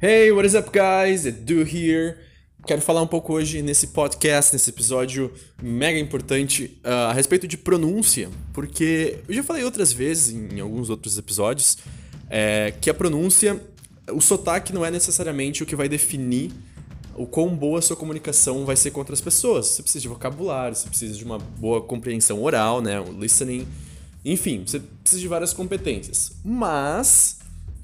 Hey, what is up, guys? Edu here. Quero falar um pouco hoje nesse podcast, nesse episódio mega importante, uh, a respeito de pronúncia, porque eu já falei outras vezes em alguns outros episódios é, que a pronúncia, o sotaque não é necessariamente o que vai definir o quão boa a sua comunicação vai ser com outras pessoas. Você precisa de vocabulário, você precisa de uma boa compreensão oral, né, o listening, enfim, você precisa de várias competências. Mas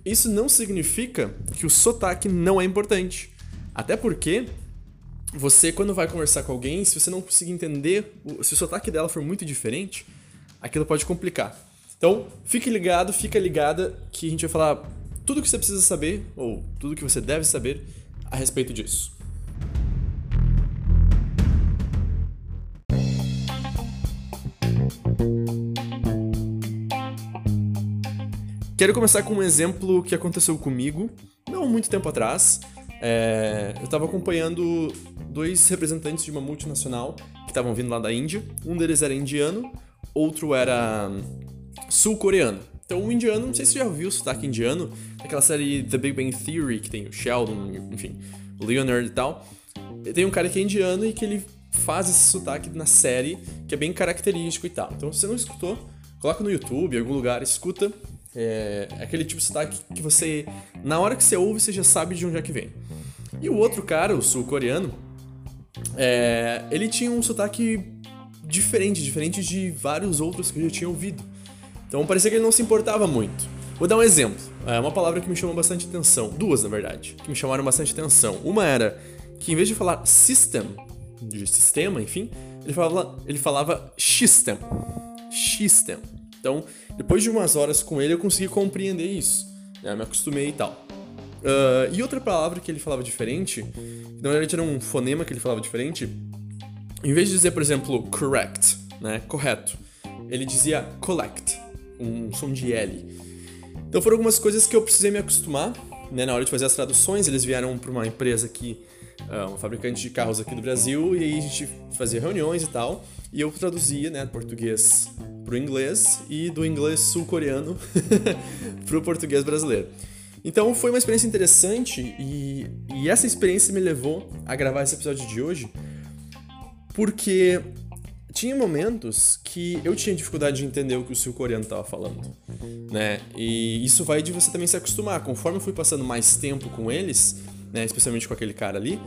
isso não significa que o sotaque não é importante. Até porque você, quando vai conversar com alguém, se você não conseguir entender, se o sotaque dela for muito diferente, aquilo pode complicar. Então, fique ligado, fica ligada, que a gente vai falar tudo o que você precisa saber, ou tudo o que você deve saber a respeito disso. Quero começar com um exemplo que aconteceu comigo, não muito tempo atrás. É, eu estava acompanhando dois representantes de uma multinacional que estavam vindo lá da Índia. Um deles era indiano, outro era sul-coreano. Então, o indiano, não sei se você já viu o sotaque indiano, aquela série The Big Bang Theory, que tem o Sheldon, enfim, o Leonard e tal. Tem um cara que é indiano e que ele faz esse sotaque na série, que é bem característico e tal. Então, se você não escutou, coloca no YouTube, em algum lugar, escuta, é, é aquele tipo de sotaque que você, na hora que você ouve, você já sabe de onde é que vem. E o outro cara, o sul-coreano, é, ele tinha um sotaque diferente, diferente de vários outros que eu já tinha ouvido. Então parecia que ele não se importava muito. Vou dar um exemplo. É uma palavra que me chamou bastante atenção. Duas, na verdade, que me chamaram bastante atenção. Uma era que em vez de falar system, de sistema, enfim, ele falava, ele falava system. System. Então, depois de umas horas com ele, eu consegui compreender isso. Né? Me acostumei e tal. Uh, e outra palavra que ele falava diferente, na verdade era um fonema que ele falava diferente, em vez de dizer, por exemplo, correct, né, correto, ele dizia collect, um som de L. Então foram algumas coisas que eu precisei me acostumar, né, na hora de fazer as traduções, eles vieram para uma empresa aqui, uh, uma fabricante de carros aqui do Brasil, e aí a gente fazia reuniões e tal, e eu traduzia, né, português pro inglês e do inglês sul-coreano pro português brasileiro. Então foi uma experiência interessante e, e essa experiência me levou a gravar esse episódio de hoje porque tinha momentos que eu tinha dificuldade de entender o que o sul-coreano estava falando, né? E isso vai de você também se acostumar. Conforme eu fui passando mais tempo com eles, né, especialmente com aquele cara ali,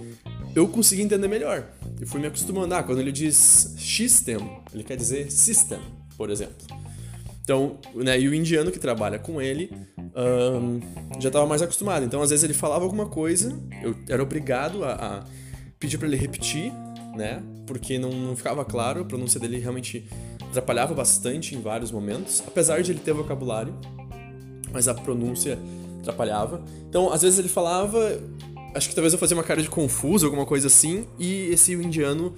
eu consegui entender melhor. Eu fui me acostumando. Ah, quando ele diz system, ele quer dizer system por exemplo. Então, né, e o indiano que trabalha com ele um, já estava mais acostumado. Então, às vezes ele falava alguma coisa, eu era obrigado a, a pedir para ele repetir, né? Porque não, não, ficava claro, a pronúncia dele realmente atrapalhava bastante em vários momentos, apesar de ele ter vocabulário, mas a pronúncia atrapalhava. Então, às vezes ele falava, acho que talvez eu fazia uma cara de confuso, alguma coisa assim, e esse indiano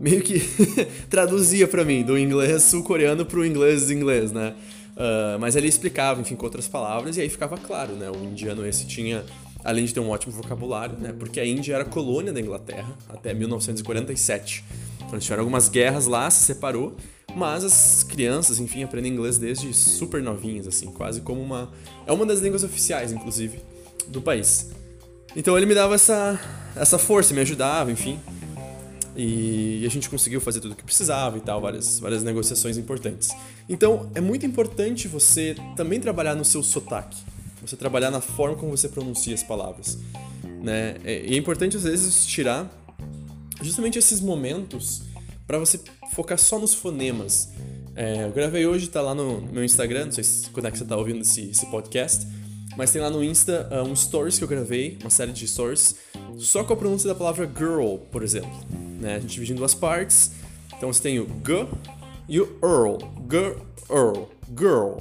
meio que traduzia para mim do inglês sul-coreano pro inglês inglês, né? Uh, mas ele explicava, enfim, com outras palavras, e aí ficava claro, né? O indiano esse tinha, além de ter um ótimo vocabulário, né? Porque a Índia era colônia da Inglaterra até 1947. Então tiveram algumas guerras lá, se separou, mas as crianças, enfim, aprendem inglês desde super novinhas, assim, quase como uma. É uma das línguas oficiais, inclusive, do país. Então ele me dava essa, essa força, me ajudava, enfim. E a gente conseguiu fazer tudo o que precisava e tal, várias, várias negociações importantes. Então, é muito importante você também trabalhar no seu sotaque. Você trabalhar na forma como você pronuncia as palavras. Né? É, e é importante, às vezes, tirar justamente esses momentos para você focar só nos fonemas. É, eu gravei hoje, tá lá no meu Instagram, não sei se, quando é que você tá ouvindo esse, esse podcast, mas tem lá no Insta uh, um stories que eu gravei, uma série de stories, só com a pronúncia da palavra girl, por exemplo né? A gente divide em duas partes. Então você tem o G e o Earl. Girl, girl.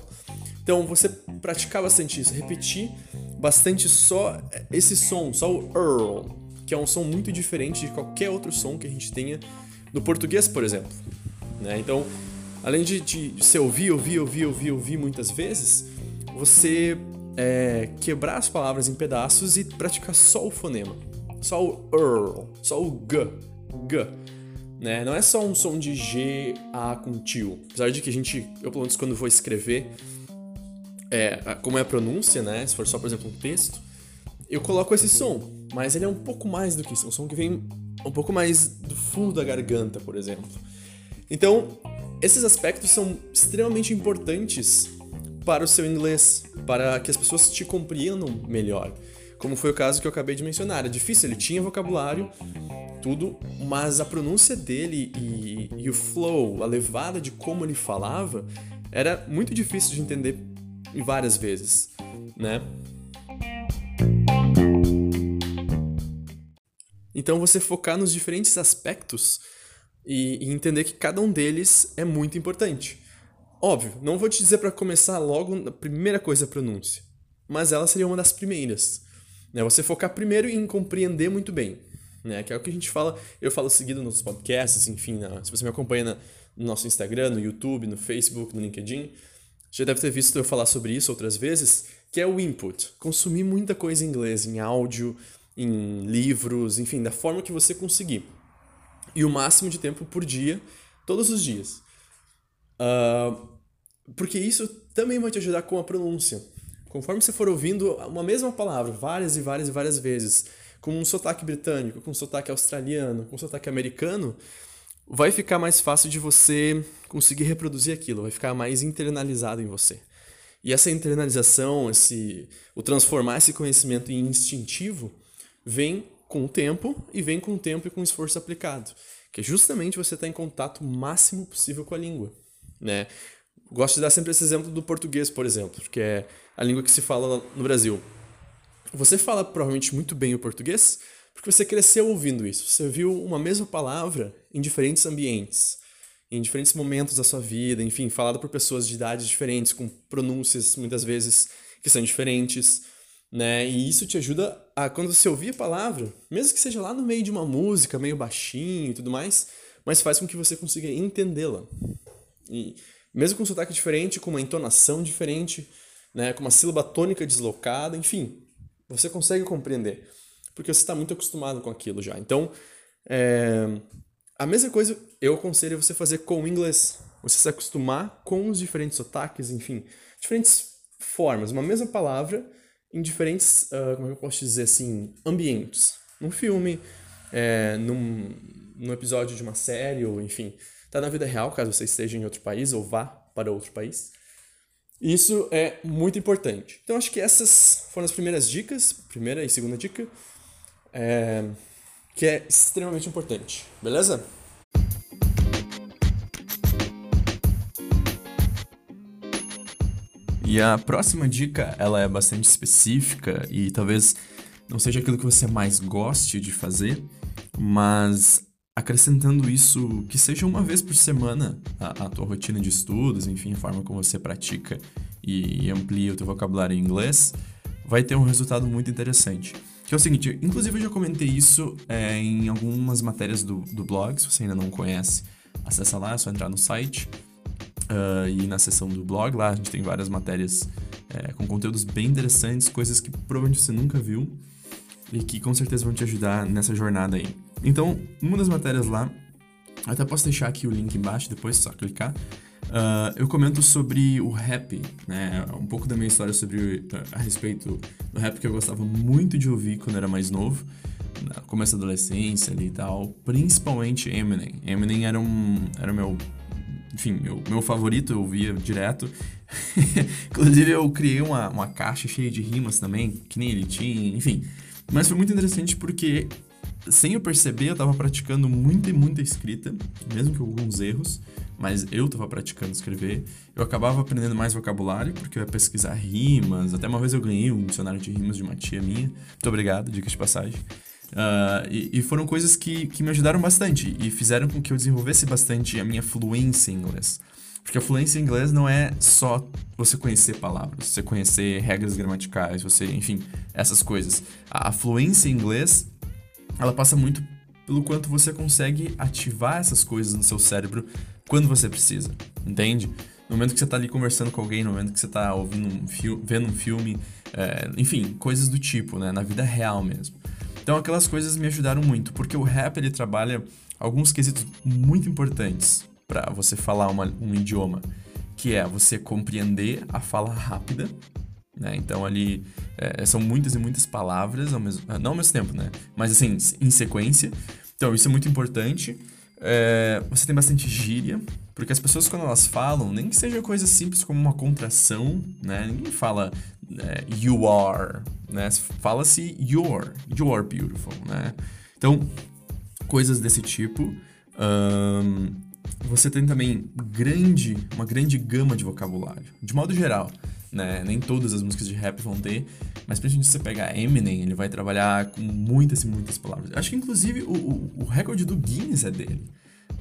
Então você praticar bastante isso, repetir bastante só esse som, só o Earl, que é um som muito diferente de qualquer outro som que a gente tenha no português, por exemplo. Né? Então, além de, de você ouvir, ouvir, ouvir, ouvir, ouvir muitas vezes, você é, quebrar as palavras em pedaços e praticar só o fonema, só o Earl, só o G G. Né? Não é só um som de G, A com tio. Apesar de que a gente, eu pelo menos quando vou escrever, é, como é a pronúncia, né? Se for só, por exemplo, um texto, eu coloco esse som, mas ele é um pouco mais do que isso, é um som que vem um pouco mais do fundo da garganta, por exemplo. Então, esses aspectos são extremamente importantes para o seu inglês, para que as pessoas te compreendam melhor. Como foi o caso que eu acabei de mencionar. É difícil, ele tinha vocabulário, tudo, mas a pronúncia dele e, e o flow, a levada de como ele falava, era muito difícil de entender várias vezes, né? Então você focar nos diferentes aspectos e, e entender que cada um deles é muito importante. Óbvio, não vou te dizer para começar logo na primeira coisa a pronúncia, mas ela seria uma das primeiras. Né? Você focar primeiro em compreender muito bem, né? que é o que a gente fala, eu falo seguido nos podcasts, enfim, na, se você me acompanha na, no nosso Instagram, no YouTube, no Facebook, no LinkedIn, já deve ter visto eu falar sobre isso outras vezes, que é o input. Consumir muita coisa em inglês, em áudio, em livros, enfim, da forma que você conseguir. E o máximo de tempo por dia, todos os dias. Uh, porque isso também vai te ajudar com a pronúncia. Conforme você for ouvindo uma mesma palavra várias e várias e várias vezes, com um sotaque britânico, com um sotaque australiano, com um sotaque americano, vai ficar mais fácil de você conseguir reproduzir aquilo, vai ficar mais internalizado em você. E essa internalização, esse, o transformar esse conhecimento em instintivo, vem com o tempo e vem com o tempo e com o esforço aplicado, que é justamente você estar tá em contato máximo possível com a língua, né? Gosto de dar sempre esse exemplo do português, por exemplo, que é a língua que se fala no Brasil. Você fala provavelmente muito bem o português porque você cresceu ouvindo isso. Você viu uma mesma palavra em diferentes ambientes, em diferentes momentos da sua vida, enfim, falada por pessoas de idades diferentes, com pronúncias muitas vezes que são diferentes né? E isso te ajuda a, quando você ouvir a palavra, mesmo que seja lá no meio de uma música, meio baixinho e tudo mais, mas faz com que você consiga entendê-la. E mesmo com um sotaque diferente, com uma entonação diferente, né? Com uma sílaba tônica deslocada, enfim, você consegue compreender, porque você está muito acostumado com aquilo já. Então, é... a mesma coisa eu aconselho você fazer com o inglês. Você se acostumar com os diferentes sotaques, enfim, diferentes formas. Uma mesma palavra em diferentes, uh, como é eu posso dizer assim, ambientes. Num filme, é, num, num episódio de uma série, ou enfim, tá na vida real, caso você esteja em outro país ou vá para outro país. Isso é muito importante. Então, acho que essas foram as primeiras dicas, primeira e segunda dica, é, que é extremamente importante, beleza? E a próxima dica, ela é bastante específica e talvez não seja aquilo que você mais goste de fazer, mas acrescentando isso, que seja uma vez por semana a, a tua rotina de estudos, enfim, a forma como você pratica e, e amplia o teu vocabulário em inglês, vai ter um resultado muito interessante. Que é o seguinte, inclusive eu já comentei isso é, em algumas matérias do, do blog, se você ainda não conhece, acessa lá, é só entrar no site uh, e na seção do blog lá a gente tem várias matérias é, com conteúdos bem interessantes, coisas que provavelmente você nunca viu e que com certeza vão te ajudar nessa jornada aí. Então, uma das matérias lá, até posso deixar aqui o link embaixo, depois só clicar. Uh, eu comento sobre o rap, né? Um pouco da minha história sobre a respeito do rap que eu gostava muito de ouvir quando era mais novo, no começo da adolescência ali e tal, principalmente Eminem. Eminem era um era meu enfim, meu, meu favorito, eu via direto. Inclusive, eu criei uma, uma caixa cheia de rimas também, que nem ele tinha, enfim. Mas foi muito interessante porque, sem eu perceber, eu tava praticando muita e muita escrita, mesmo com alguns erros, mas eu tava praticando escrever. Eu acabava aprendendo mais vocabulário, porque eu ia pesquisar rimas. Até uma vez eu ganhei um dicionário de rimas de uma tia minha. Muito obrigado, dicas de passagem. Uh, e, e, foram coisas que, que me ajudaram bastante e fizeram com que eu desenvolvesse bastante a minha fluência em inglês. Porque a fluência em inglês não é só você conhecer palavras, você conhecer regras gramaticais, você, enfim, essas coisas. A, fluência em inglês, ela passa muito pelo quanto você consegue ativar essas coisas no seu cérebro quando você precisa, entende? No momento que você está ali conversando com alguém, no momento que você está ouvindo um filme, vendo um filme, é, enfim, coisas do tipo, né? Na vida real mesmo. Então aquelas coisas me ajudaram muito, porque o rap ele trabalha alguns quesitos muito importantes para você falar uma, um idioma, que é você compreender a fala rápida, né? Então ali É, são muitas e muitas palavras, ao mesmo, não ao mesmo tempo, né? Mas assim, em sequência. Então, isso é muito importante. É, você tem bastante gíria, porque as pessoas, quando elas falam, nem que seja coisa simples como uma contração, né? Ninguém fala é, you are, né? Fala-se you're, you're beautiful, né? Então, coisas desse tipo. Um, você tem também grande, uma grande gama de vocabulário, de modo geral. Né? Nem todas as músicas de rap vão ter, mas principalmente se você pegar Eminem, ele vai trabalhar com muitas e muitas palavras. Acho que inclusive o, o, o recorde do Guinness é dele.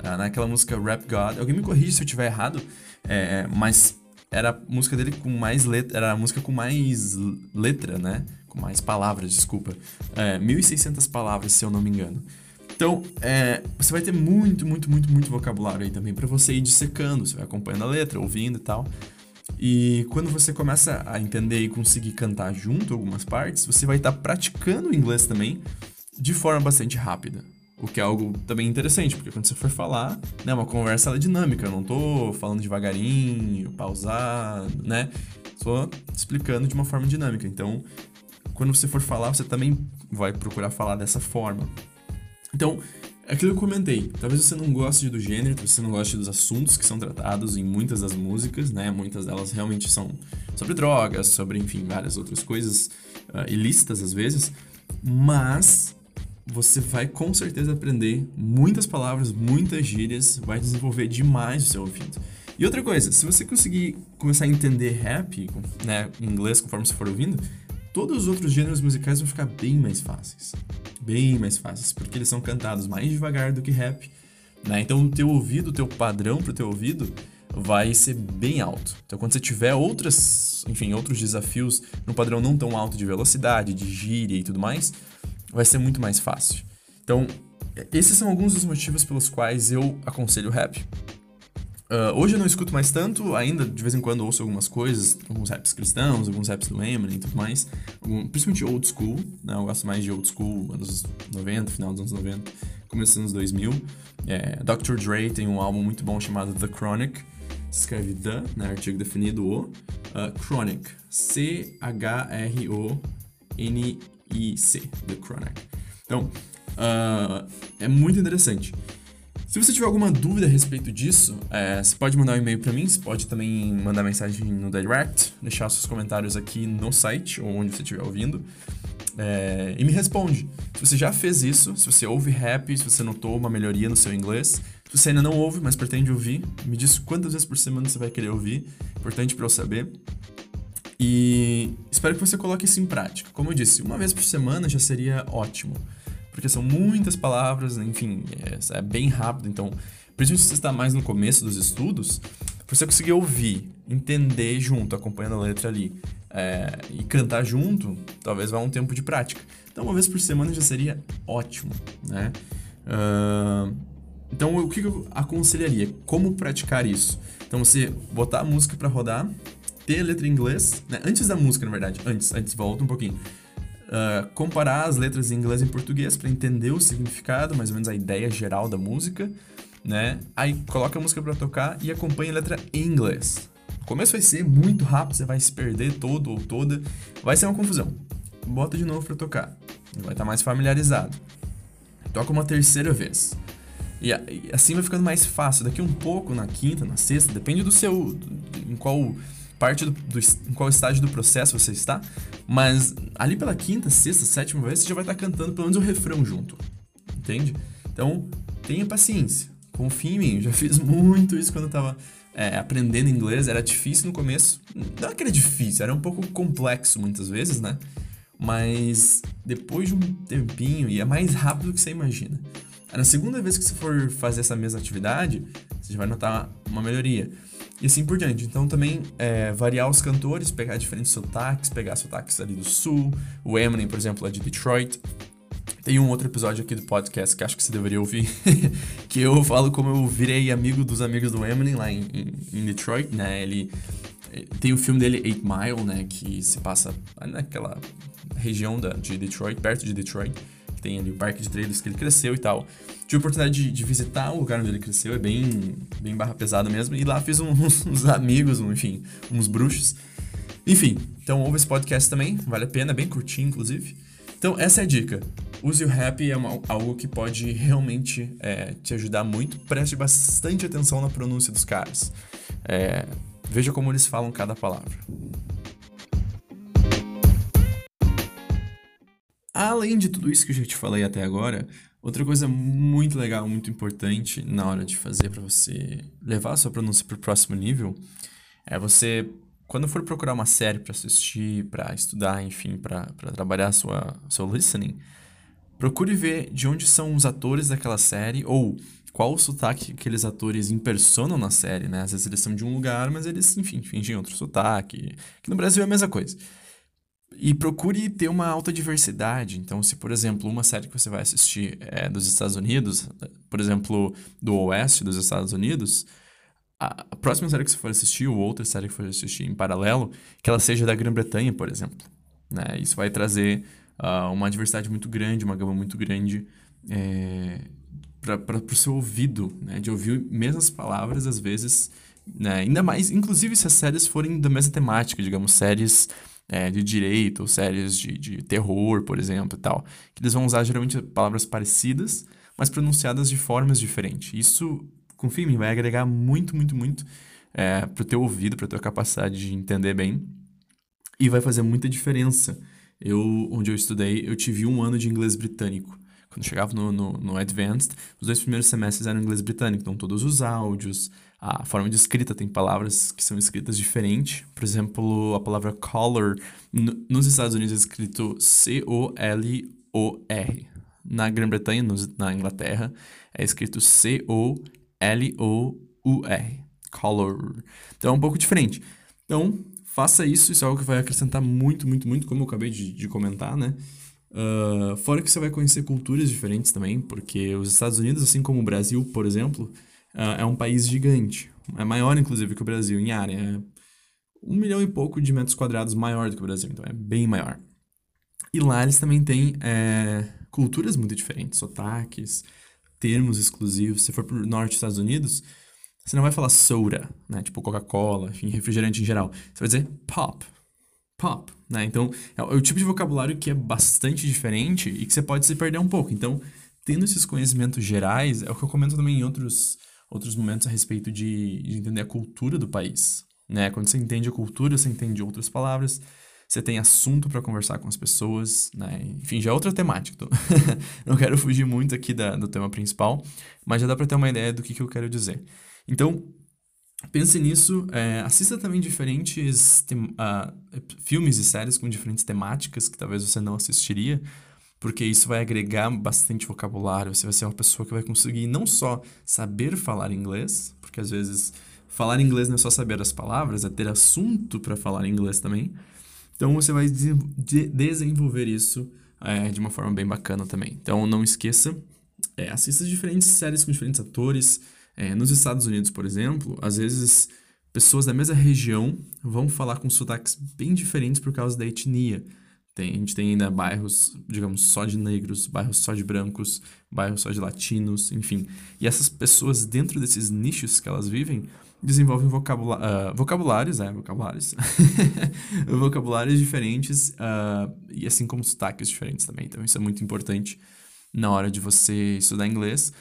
Ah, naquela música Rap God. Alguém me corrige se eu estiver errado, é, mas era a música dele com mais letra, era a música com mais letra, né? Com mais palavras, desculpa. É, 1.600 palavras, se eu não me engano. Então, é, você vai ter muito, muito, muito, muito vocabulário aí também para você ir dissecando. Você vai acompanhando a letra, ouvindo e tal. E quando você começa a entender e conseguir cantar junto algumas partes, você vai estar tá praticando o inglês também de forma bastante rápida. O que é algo também interessante, porque quando você for falar, né, uma conversa ela é dinâmica, eu não tô falando devagarinho, pausado, né? Só explicando de uma forma dinâmica. Então, quando você for falar, você também vai procurar falar dessa forma. Então, aquilo que eu comentei. Talvez você não goste do gênero, talvez você não goste dos assuntos que são tratados em muitas das músicas, né? Muitas delas realmente são sobre drogas, sobre, enfim, várias outras coisas uh, ilícitas às vezes. Mas você vai com certeza aprender muitas palavras, muitas gírias, vai desenvolver demais o seu ouvido. E outra coisa, se você conseguir começar a entender rap, né, em inglês, conforme você for ouvindo, todos os outros gêneros musicais vão ficar bem mais fáceis. Bem mais fáceis, porque eles são cantados mais devagar do que rap, né? Então o teu ouvido, o teu padrão pro teu ouvido vai ser bem alto. Então quando você tiver outras, enfim, outros desafios no padrão não tão alto de velocidade, de gíria e tudo mais, vai ser muito mais fácil. Então, esses são alguns dos motivos pelos quais eu aconselho rap. Uh, hoje eu não escuto mais tanto, ainda de vez em quando ouço algumas coisas, alguns raps cristãos, alguns raps do Eminem e tudo mais, algum, principalmente old school, né? eu gosto mais de old school, anos 90, final dos anos 90, começo dos anos 2000. É, Dr. Dre tem um álbum muito bom chamado The Chronic, se escreve The, né, artigo definido o, uh, Chronic, C-H-R-O-N-I-C, The Chronic. Então, uh, é muito interessante. Se você tiver alguma dúvida a respeito disso, é, você pode mandar um e-mail para mim, você pode também mandar mensagem no direct, deixar seus comentários aqui no site ou onde você estiver ouvindo. É, e me responde. Se você já fez isso, se você ouve rap, se você notou uma melhoria no seu inglês, se você ainda não ouve, mas pretende ouvir, me diz quantas vezes por semana você vai querer ouvir. Importante para eu saber. E espero que você coloque isso em prática. Como eu disse, uma vez por semana já seria ótimo porque são muitas palavras, enfim, é, é bem rápido, então, principalmente se você está mais no começo dos estudos, você conseguir ouvir, entender junto, acompanhando a letra ali, é, e cantar junto, talvez vá um tempo de prática. Então, uma vez por semana já seria ótimo, né? Uh, então, o que eu aconselharia? Como praticar isso? Então, você botar a música para rodar, ter a letra em inglês, né? Antes da música, na verdade, antes, antes, volta um pouquinho uh, comparar as letras em inglês e em português para entender o significado, mais ou menos a ideia geral da música, né? Aí coloca a música para tocar e acompanha a letra em inglês. O começo vai ser muito rápido, você vai se perder todo ou toda, vai ser uma confusão. Bota de novo para tocar, vai estar tá mais familiarizado. Toca uma terceira vez. E assim vai ficando mais fácil. Daqui um pouco, na quinta, na sexta, depende do seu. em qual parte do, do, em qual estágio do processo você está, mas ali pela quinta, sexta, sétima vez você já vai estar cantando pelo menos o refrão junto, entende? Então, tenha paciência, confie em mim, eu já fiz muito isso quando eu estava é, aprendendo inglês, era difícil no começo, não é que era difícil, era um pouco complexo muitas vezes, né? Mas depois de um tempinho, e é mais rápido do que você imagina. Na segunda vez que você for fazer essa mesma atividade, você já vai notar uma melhoria e assim por diante. Então também é, variar os cantores, pegar diferentes sotaques, pegar sotaques ali do sul, o Eminem, por exemplo, é de Detroit. Tem um outro episódio aqui do podcast que acho que você deveria ouvir, que eu falo como eu virei amigo dos amigos do Eminem lá em, em, em Detroit, né? Ele tem o filme dele, Eight Mile, né? Que se passa naquela região da, de Detroit, perto de Detroit tem ali o parque de trailers que ele cresceu e tal. Tive a oportunidade de, de, visitar o lugar onde ele cresceu, é bem, bem barra pesada mesmo, e lá fiz uns, uns amigos, um, enfim, uns bruxos. Enfim, Então ouve esse podcast também, vale a pena, bem curtinho, inclusive. Então, essa é a dica. Use o rap, é uma, algo que pode realmente é, te ajudar muito. Preste bastante atenção na pronúncia dos caras. É, veja como eles falam cada palavra. Além de tudo isso que eu já te falei até agora, outra coisa muito legal, muito importante na hora de fazer para você levar a sua pronúncia para o próximo nível é você quando for procurar uma série para assistir, para estudar, enfim, para trabalhar sua seu listening, procure ver de onde são os atores daquela série ou qual o sotaque que aqueles atores impersonam na série, né? Às vezes eles são de um lugar, mas eles, enfim, fingem outro sotaque. Aqui no Brasil é a mesma coisa. E procure ter uma alta diversidade. Então, se, por exemplo, uma série que você vai assistir é dos Estados Unidos, por exemplo, do oeste dos Estados Unidos, a próxima série que você for assistir, ou outra série que for assistir em paralelo, que ela seja da Grã-Bretanha, por exemplo. Né? Isso vai trazer uh, uma diversidade muito grande, uma gama muito grande é, para o seu ouvido, né? de ouvir mesmas palavras, às vezes, né? ainda mais, inclusive se as séries forem da mesma temática, digamos, séries é, de direito, ou séries de, de terror, por exemplo, e tal, que eles vão usar geralmente palavras parecidas, mas pronunciadas de formas diferentes. Isso confia em mim, vai agregar muito, muito, muito é, pro teu ouvido, pra tua capacidade de entender bem. E vai fazer muita diferença. Eu, onde eu estudei, eu tive um ano de inglês britânico. Quando chegava no, no, no Advanced, os dois primeiros semestres eram inglês britânico. Então, todos os áudios, a forma de escrita, tem palavras que são escritas diferente. Por exemplo, a palavra color, nos Estados Unidos é escrito C-O-L-O-R. Na Grã-Bretanha, na Inglaterra, é escrito C-O-L-O-R. L-O-U-R. Color. Então é um pouco diferente. Então, faça isso, isso é algo que vai acrescentar muito, muito, muito, como eu acabei de, de comentar, né? Uh, fora que você vai conhecer culturas diferentes também, porque os Estados Unidos, assim como o Brasil, por exemplo, é um país gigante. É maior, inclusive, que o Brasil em área. É um milhão e pouco de metros quadrados maior do que o Brasil, então é bem maior. E lá eles também têm é, culturas muito diferentes, sotaques, termos exclusivos. Se for pro norte dos Estados Unidos, você não vai falar soda, né? Tipo Coca-Cola, enfim, refrigerante em geral. Você vai dizer pop. Pop, né? Então, é o tipo de vocabulário que é bastante diferente e que você pode se perder um pouco. Então, tendo esses conhecimentos gerais, é o que eu comento também em outros, outros momentos a respeito de, de entender a cultura do país, né? Quando você entende a cultura, você entende outras palavras, você tem assunto para conversar com as pessoas, né? Enfim, já é outra temática. Então não quero fugir muito aqui da, do tema principal, mas já dá para ter uma ideia do que, que eu quero dizer. Então, pense nisso, é, assista também diferentes uh, filmes e séries com diferentes temáticas que talvez você não assistiria, porque isso vai agregar bastante vocabulário. Você vai ser uma pessoa que vai conseguir não só saber falar inglês, porque às vezes falar inglês não é só saber as palavras, é ter assunto para falar inglês também então você vai desenvolver isso é, de uma forma bem bacana também. Então não esqueça, é, assista diferentes séries com diferentes atores. É, nos Estados Unidos, por exemplo, às vezes pessoas da mesma região vão falar com sotaques bem diferentes por causa da etnia. Tem, a gente tem ainda bairros, digamos, só de negros, bairros só de brancos, bairros só de latinos, enfim. E essas pessoas, dentro desses nichos que elas vivem, desenvolvem vocabula uh, vocabulários, é, vocabulários, vocabulários diferentes uh, e assim como sotaques diferentes também. Então isso é muito importante na hora de você estudar inglês,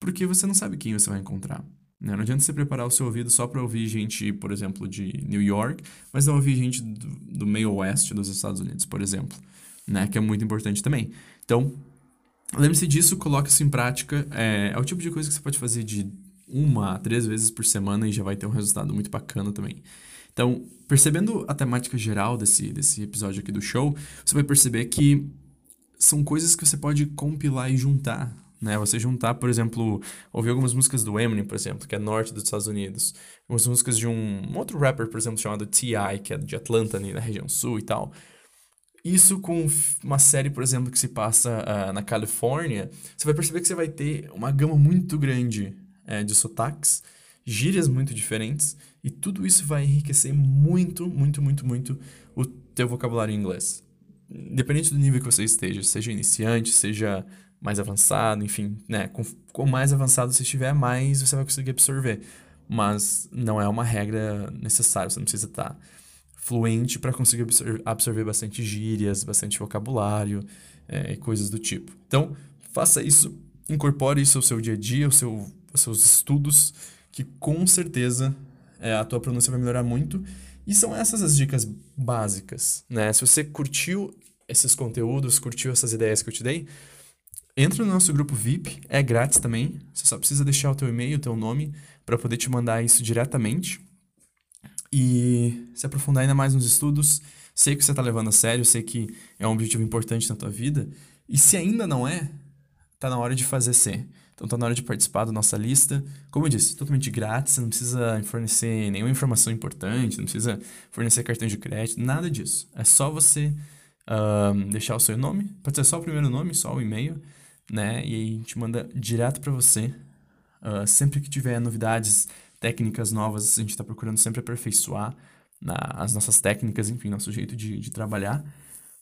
porque você não sabe quem você vai encontrar. Né? Não adianta você preparar o seu ouvido só para ouvir gente, por exemplo, de New York, mas não ouvir gente do, do meio oeste dos Estados Unidos, por exemplo, né? que é muito importante também. Então, lembre-se disso, coloque isso em prática. É, é o tipo de coisa que você pode fazer de uma a três vezes por semana e já vai ter um resultado muito bacana também. Então, percebendo a temática geral desse, desse episódio aqui do show, você vai perceber que são coisas que você pode compilar e juntar, né? Você juntar, por exemplo, ouvir algumas músicas do Eminem, por exemplo, que é norte dos Estados Unidos, algumas músicas de um, outro rapper, por exemplo, chamado T.I., que é de Atlanta, ali na região sul e tal. Isso com uma série, por exemplo, que se passa uh, na Califórnia, você vai perceber que você vai ter uma gama muito grande é, de sotaques, gírias muito diferentes, e tudo isso vai enriquecer muito, muito, muito, muito o teu vocabulário em inglês. Independente do nível que você esteja, seja iniciante, seja mais avançado, enfim, né? Com, com mais avançado você estiver, mais você vai conseguir absorver. Mas não é uma regra necessária, você não precisa estar fluente para conseguir absorver, absorver, bastante gírias, bastante vocabulário é, e coisas do tipo. Então, faça isso, incorpore isso ao seu dia a dia, ao seu, aos seus estudos, que com certeza é, a tua pronúncia vai melhorar muito. E são essas as dicas básicas, né? Se você curtiu esses conteúdos, curtiu essas ideias que eu te dei, entra no nosso grupo VIP, é grátis também. Você só precisa deixar o teu e-mail, o teu nome, para poder te mandar isso diretamente. E se aprofundar ainda mais nos estudos. Sei que você está levando a sério, sei que é um objetivo importante na tua vida. E se ainda não é, tá na hora de fazer ser. Então tá na hora de participar da nossa lista. Como eu disse, totalmente grátis, você não precisa fornecer nenhuma informação importante, não precisa fornecer cartão de crédito, nada disso. É só você deixar o seu nome, pode ser só o primeiro nome, só o e-mail, né? E aí a gente manda direto para você. Uh, sempre que tiver novidades, técnicas novas, a gente está procurando sempre aperfeiçoar na, as nossas técnicas, enfim, nosso jeito de, de trabalhar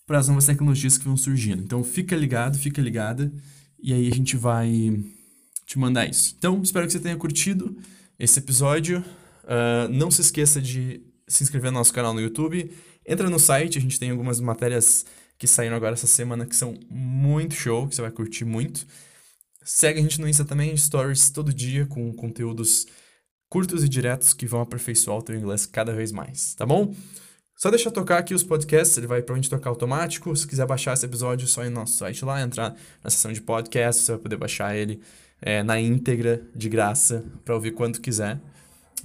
para as novas tecnologias que vão surgindo. Então fica ligado, fica ligada, e aí a gente vai te mandar isso. Então, espero que você tenha curtido esse episódio. Uh, não se esqueça de se inscrever no nosso canal no YouTube. Entra no site, a gente tem algumas matérias que saíram agora essa semana que são muito show, que você vai curtir muito. Segue a gente no Insta também, stories todo dia com conteúdos curtos e diretos que vão aperfeiçoar o teu inglês cada vez mais, tá bom? Só deixa tocar aqui os podcasts, ele vai onde tocar automático. Se quiser baixar esse episódio, é só ir no nosso site lá, entrar na seção de podcast, você vai poder baixar ele é, na íntegra, de graça, para ouvir quando quiser.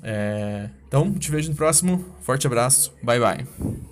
É, então, te vejo no próximo. Forte abraço. Bye, bye.